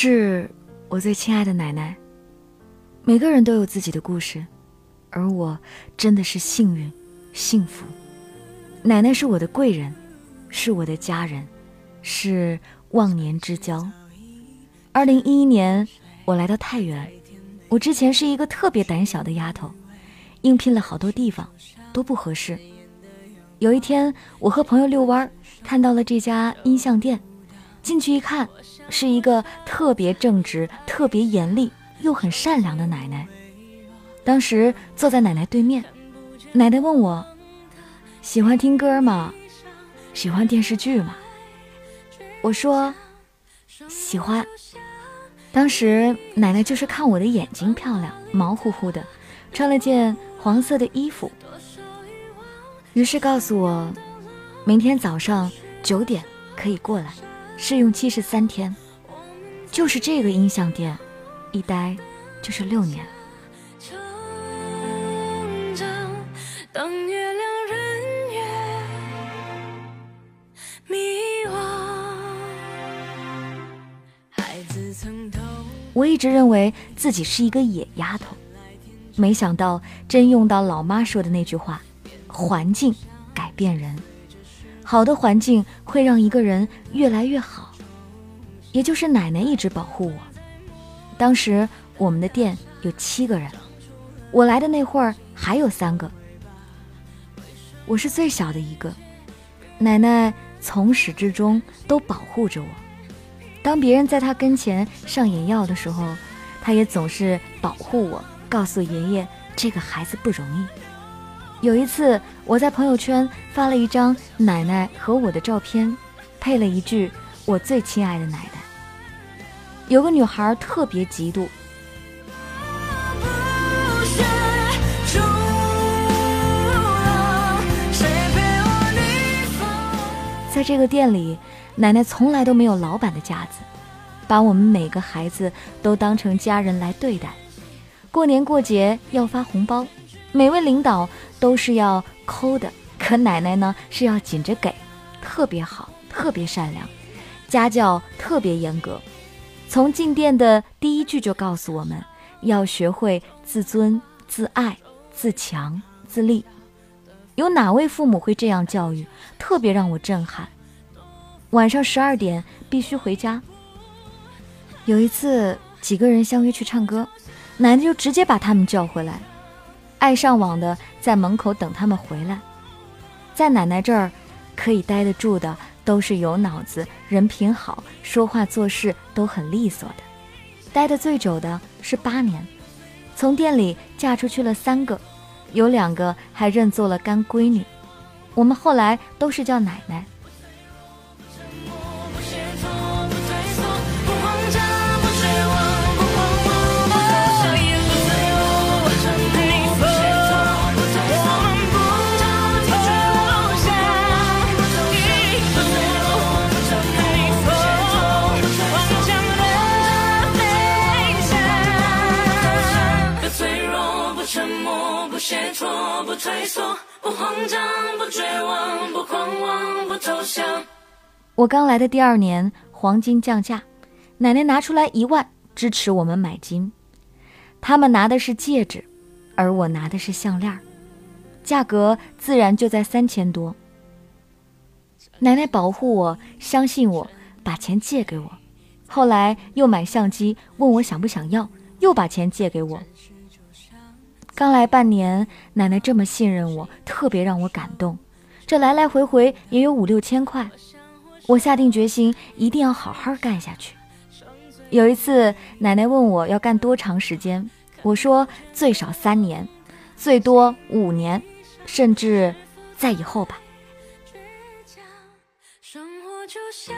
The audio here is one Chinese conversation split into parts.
致我最亲爱的奶奶。每个人都有自己的故事，而我真的是幸运、幸福。奶奶是我的贵人，是我的家人，是忘年之交。二零一一年，我来到太原。我之前是一个特别胆小的丫头，应聘了好多地方，都不合适。有一天，我和朋友遛弯，看到了这家音像店，进去一看，是一个特别正直、特别严厉又很善良的奶奶。当时坐在奶奶对面，奶奶问我：“喜欢听歌吗？喜欢电视剧吗？”我说：“喜欢。”当时奶奶就是看我的眼睛漂亮，毛乎乎的，穿了件黄色的衣服，于是告诉我，明天早上九点可以过来，试用期是三天，就是这个音像店，一待就是六年。我一直认为自己是一个野丫头，没想到真用到老妈说的那句话：“环境改变人，好的环境会让一个人越来越好。”也就是奶奶一直保护我。当时我们的店有七个人，我来的那会儿还有三个，我是最小的一个，奶奶从始至终都保护着我。当别人在她跟前上眼药的时候，她也总是保护我，告诉爷爷这个孩子不容易。有一次，我在朋友圈发了一张奶奶和我的照片，配了一句“我最亲爱的奶奶”。有个女孩特别嫉妒，在这个店里。奶奶从来都没有老板的架子，把我们每个孩子都当成家人来对待。过年过节要发红包，每位领导都是要抠的，可奶奶呢是要紧着给，特别好，特别善良，家教特别严格。从进店的第一句就告诉我们要学会自尊、自爱、自强、自立。有哪位父母会这样教育？特别让我震撼。晚上十二点必须回家。有一次，几个人相约去唱歌，奶奶就直接把他们叫回来，爱上网的在门口等他们回来。在奶奶这儿，可以待得住的都是有脑子、人品好、说话做事都很利索的。待得最久的是八年，从店里嫁出去了三个，有两个还认做了干闺女。我们后来都是叫奶奶。我刚来的第二年，黄金降价，奶奶拿出来一万支持我们买金。他们拿的是戒指，而我拿的是项链，价格自然就在三千多。奶奶保护我，相信我，把钱借给我。后来又买相机，问我想不想要，又把钱借给我。刚来半年，奶奶这么信任我，特别让我感动。这来来回回也有五六千块，我下定决心一定要好好干下去。有一次，奶奶问我要干多长时间，我说最少三年，最多五年，甚至在以后吧。生活就像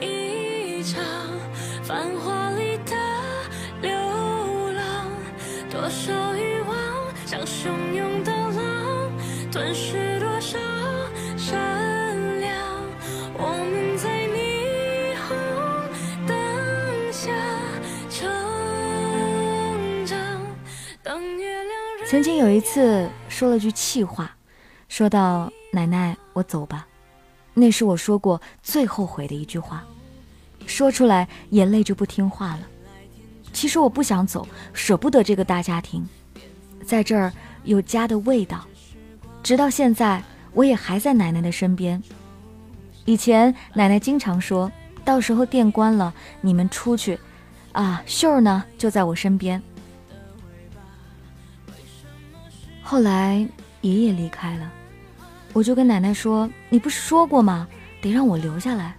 一场繁华里的流浪，多少。吞噬多少善良。我们在霓虹灯下成长。当月亮曾经有一次说了句气话，说到奶奶，我走吧。那是我说过最后悔的一句话。说出来眼泪就不听话了。其实我不想走，舍不得这个大家庭，在这儿有家的味道。直到现在，我也还在奶奶的身边。以前奶奶经常说，到时候店关了，你们出去，啊，秀儿呢就在我身边。后来爷爷离开了，我就跟奶奶说：“你不是说过吗？得让我留下来。”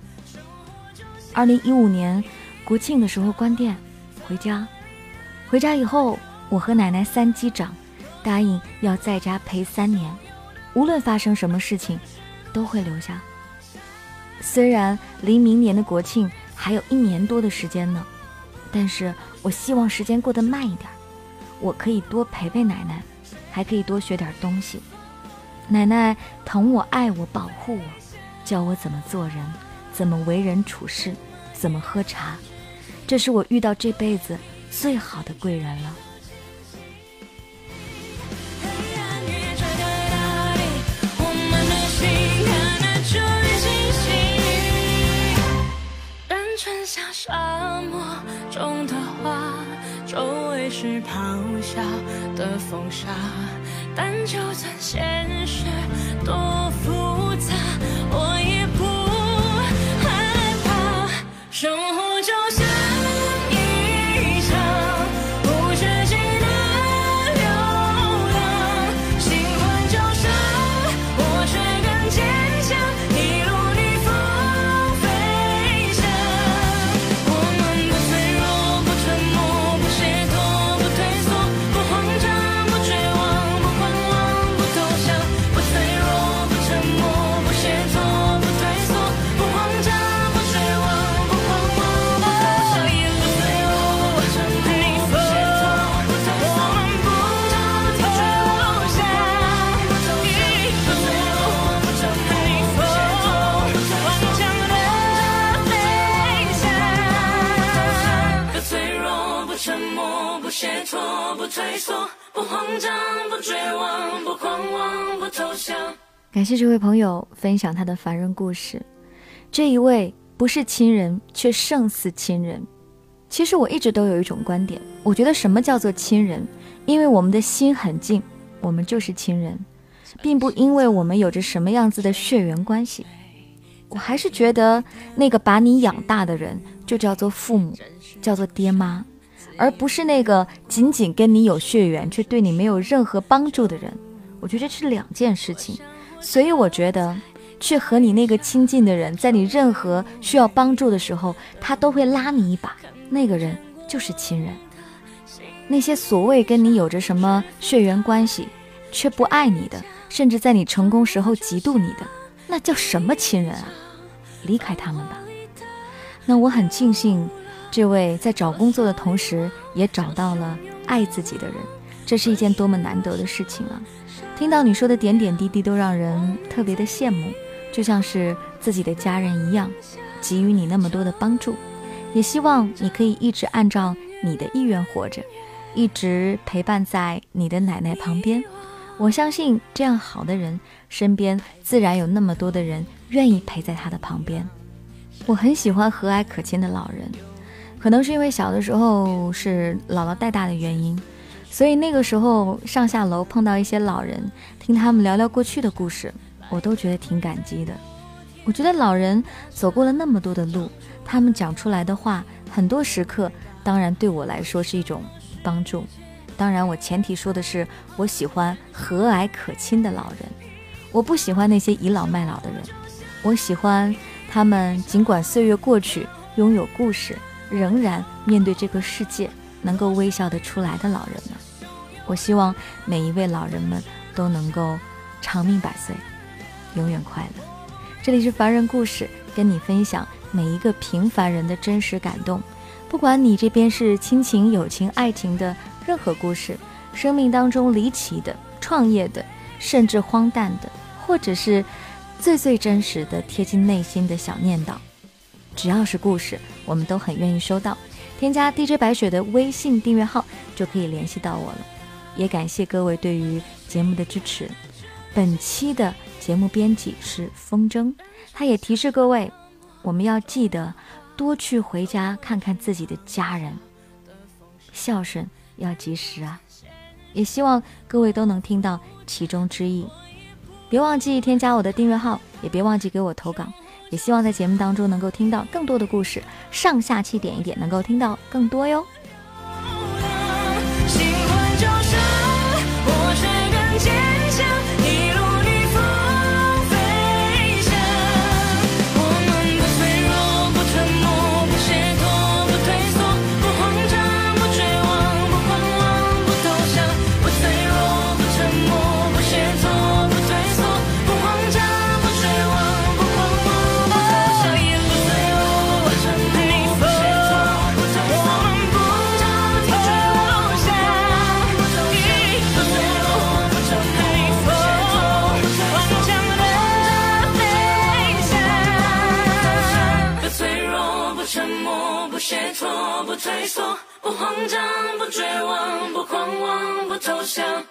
二零一五年国庆的时候关店。回家，回家以后，我和奶奶三击掌，答应要在家陪三年，无论发生什么事情，都会留下。虽然离明年的国庆还有一年多的时间呢，但是我希望时间过得慢一点，我可以多陪陪奶奶，还可以多学点东西。奶奶疼我、爱我、保护我，教我怎么做人，怎么为人处事，怎么喝茶。这是我遇到这辈子最好的贵人了。像沙漠中的花，周围是咆哮的风沙，但就算现实多复杂，不慌张，不绝望，不狂妄，不投降感谢这位朋友分享他的凡人故事。这一位不是亲人，却胜似亲人。其实我一直都有一种观点，我觉得什么叫做亲人？因为我们的心很近，我们就是亲人，并不因为我们有着什么样子的血缘关系。我还是觉得那个把你养大的人就叫做父母，叫做爹妈。而不是那个仅仅跟你有血缘却对你没有任何帮助的人，我觉得这是两件事情。所以我觉得，去和你那个亲近的人，在你任何需要帮助的时候，他都会拉你一把，那个人就是亲人。那些所谓跟你有着什么血缘关系，却不爱你的，甚至在你成功时候嫉妒你的，那叫什么亲人啊？离开他们吧。那我很庆幸。这位在找工作的同时，也找到了爱自己的人，这是一件多么难得的事情啊！听到你说的点点滴滴，都让人特别的羡慕，就像是自己的家人一样，给予你那么多的帮助。也希望你可以一直按照你的意愿活着，一直陪伴在你的奶奶旁边。我相信这样好的人身边，自然有那么多的人愿意陪在他的旁边。我很喜欢和蔼可亲的老人。可能是因为小的时候是姥姥带大的原因，所以那个时候上下楼碰到一些老人，听他们聊聊过去的故事，我都觉得挺感激的。我觉得老人走过了那么多的路，他们讲出来的话，很多时刻当然对我来说是一种帮助。当然，我前提说的是我喜欢和蔼可亲的老人，我不喜欢那些倚老卖老的人。我喜欢他们尽管岁月过去，拥有故事。仍然面对这个世界能够微笑得出来的老人们，我希望每一位老人们都能够长命百岁，永远快乐。这里是凡人故事，跟你分享每一个平凡人的真实感动。不管你这边是亲情、友情、爱情的任何故事，生命当中离奇的、创业的，甚至荒诞的，或者是最最真实的、贴近内心的小念叨。只要是故事，我们都很愿意收到。添加 DJ 白雪的微信订阅号就可以联系到我了。也感谢各位对于节目的支持。本期的节目编辑是风筝，他也提示各位，我们要记得多去回家看看自己的家人，孝顺要及时啊！也希望各位都能听到其中之意。别忘记添加我的订阅号，也别忘记给我投稿。也希望在节目当中能够听到更多的故事，上下期点一点，能够听到更多哟。不慌张不绝望不狂妄不投降。